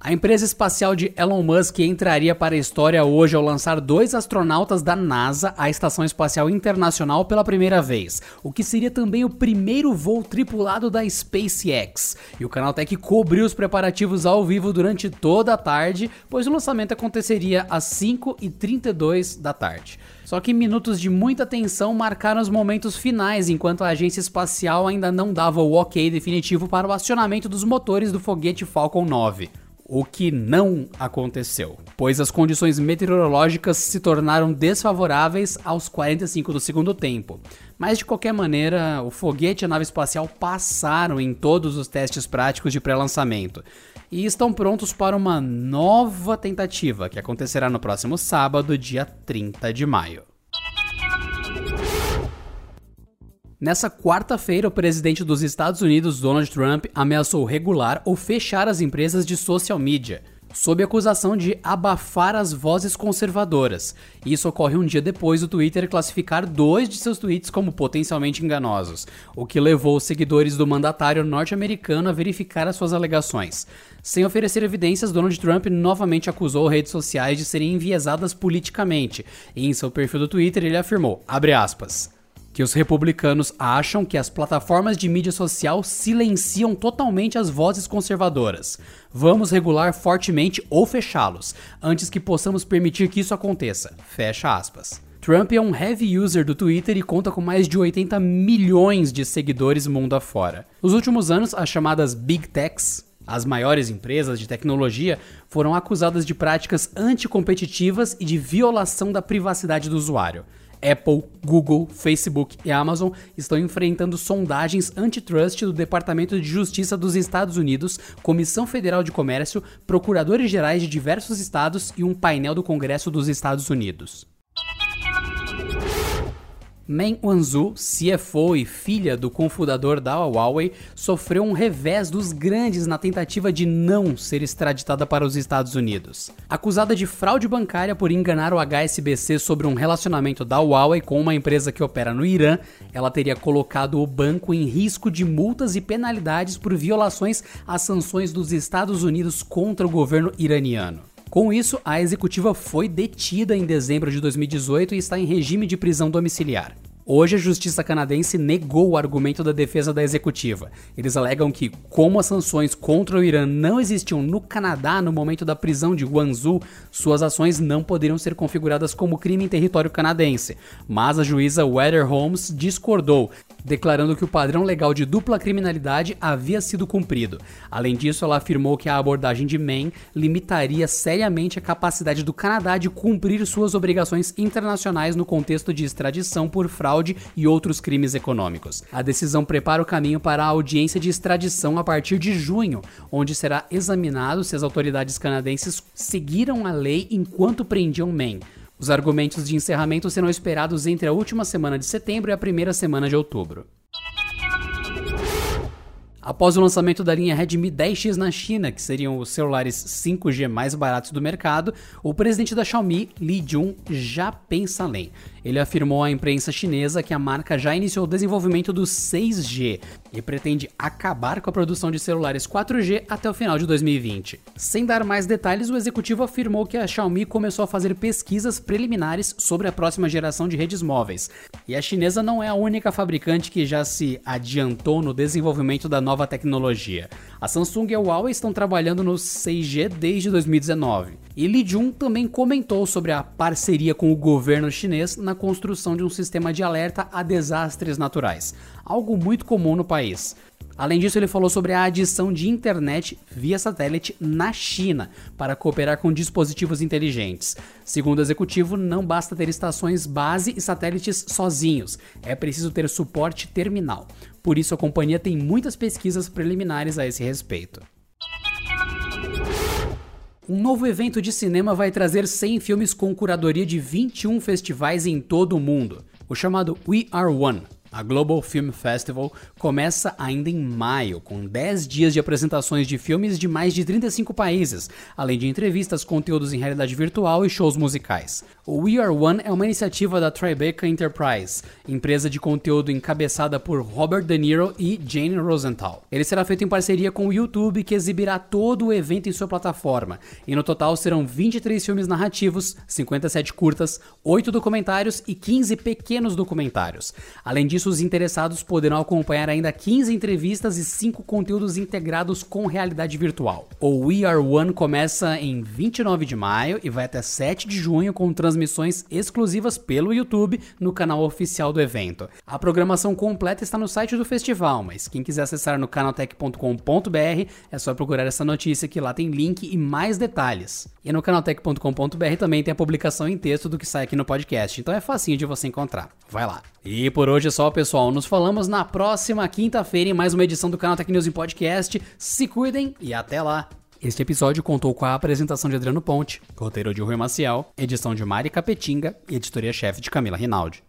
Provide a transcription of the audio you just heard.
A empresa espacial de Elon Musk entraria para a história hoje ao lançar dois astronautas da NASA à Estação Espacial Internacional pela primeira vez, o que seria também o primeiro voo tripulado da SpaceX. E o canal Tech cobriu os preparativos ao vivo durante toda a tarde, pois o lançamento aconteceria às 5h32 da tarde. Só que minutos de muita tensão marcaram os momentos finais, enquanto a agência espacial ainda não dava o ok definitivo para o acionamento dos motores do foguete Falcon 9 o que não aconteceu, pois as condições meteorológicas se tornaram desfavoráveis aos 45 do segundo tempo. Mas de qualquer maneira, o foguete e a nave espacial passaram em todos os testes práticos de pré-lançamento e estão prontos para uma nova tentativa que acontecerá no próximo sábado, dia 30 de maio. Nessa quarta-feira, o presidente dos Estados Unidos, Donald Trump, ameaçou regular ou fechar as empresas de social media, sob acusação de abafar as vozes conservadoras. Isso ocorre um dia depois do Twitter classificar dois de seus tweets como potencialmente enganosos, o que levou os seguidores do mandatário norte-americano a verificar as suas alegações. Sem oferecer evidências, Donald Trump novamente acusou redes sociais de serem enviesadas politicamente, e em seu perfil do Twitter ele afirmou, aspas, que os republicanos acham que as plataformas de mídia social silenciam totalmente as vozes conservadoras. Vamos regular fortemente ou fechá-los, antes que possamos permitir que isso aconteça. Fecha aspas. Trump é um heavy user do Twitter e conta com mais de 80 milhões de seguidores mundo afora. Nos últimos anos, as chamadas Big Techs, as maiores empresas de tecnologia foram acusadas de práticas anticompetitivas e de violação da privacidade do usuário. Apple, Google, Facebook e Amazon estão enfrentando sondagens antitrust do Departamento de Justiça dos Estados Unidos, Comissão Federal de Comércio, procuradores gerais de diversos estados e um painel do Congresso dos Estados Unidos. Meng Wanzhou, CFO e filha do cofundador da Huawei, sofreu um revés dos grandes na tentativa de não ser extraditada para os Estados Unidos. Acusada de fraude bancária por enganar o HSBC sobre um relacionamento da Huawei com uma empresa que opera no Irã, ela teria colocado o banco em risco de multas e penalidades por violações às sanções dos Estados Unidos contra o governo iraniano. Com isso, a executiva foi detida em dezembro de 2018 e está em regime de prisão domiciliar. Hoje, a justiça canadense negou o argumento da defesa da executiva. Eles alegam que, como as sanções contra o Irã não existiam no Canadá no momento da prisão de Guangzhou, suas ações não poderiam ser configuradas como crime em território canadense. Mas a juíza Weather Holmes discordou, declarando que o padrão legal de dupla criminalidade havia sido cumprido. Além disso, ela afirmou que a abordagem de Maine limitaria seriamente a capacidade do Canadá de cumprir suas obrigações internacionais no contexto de extradição por fraude e outros crimes econômicos. A decisão prepara o caminho para a audiência de extradição a partir de junho, onde será examinado se as autoridades canadenses seguiram a lei enquanto prendiam Maine. Os argumentos de encerramento serão esperados entre a última semana de setembro e a primeira semana de outubro. Após o lançamento da linha Redmi 10X na China, que seriam os celulares 5G mais baratos do mercado, o presidente da Xiaomi, Li Jun, já pensa além. Ele afirmou à imprensa chinesa que a marca já iniciou o desenvolvimento do 6G e pretende acabar com a produção de celulares 4G até o final de 2020. Sem dar mais detalhes, o executivo afirmou que a Xiaomi começou a fazer pesquisas preliminares sobre a próxima geração de redes móveis. E a chinesa não é a única fabricante que já se adiantou no desenvolvimento da nova tecnologia. A Samsung e a Huawei estão trabalhando no 6G desde 2019. E Li Jun também comentou sobre a parceria com o governo chinês na construção de um sistema de alerta a desastres naturais, algo muito comum no país. Além disso, ele falou sobre a adição de internet via satélite na China para cooperar com dispositivos inteligentes. Segundo o executivo, não basta ter estações base e satélites sozinhos, é preciso ter suporte terminal. Por isso, a companhia tem muitas pesquisas preliminares a esse respeito. Um novo evento de cinema vai trazer 100 filmes com curadoria de 21 festivais em todo o mundo, o chamado We Are One. A Global Film Festival começa ainda em maio, com 10 dias de apresentações de filmes de mais de 35 países, além de entrevistas, conteúdos em realidade virtual e shows musicais. O We Are One é uma iniciativa da Tribeca Enterprise, empresa de conteúdo encabeçada por Robert De Niro e Jane Rosenthal. Ele será feito em parceria com o YouTube, que exibirá todo o evento em sua plataforma, e no total serão 23 filmes narrativos, 57 curtas, 8 documentários e 15 pequenos documentários. Além disso, disso, os interessados poderão acompanhar ainda 15 entrevistas e 5 conteúdos integrados com realidade virtual. O We Are One começa em 29 de maio e vai até 7 de junho com transmissões exclusivas pelo YouTube no canal oficial do evento. A programação completa está no site do festival, mas quem quiser acessar no canaltech.com.br é só procurar essa notícia que lá tem link e mais detalhes. E no canaltech.com.br também tem a publicação em texto do que sai aqui no podcast, então é facinho de você encontrar. Vai lá. E por hoje é pessoal. Nos falamos na próxima quinta-feira em mais uma edição do canal Tech News em Podcast. Se cuidem e até lá! Este episódio contou com a apresentação de Adriano Ponte, roteiro de Rui Maciel, edição de Mari Capetinga e editoria-chefe de Camila Rinaldi.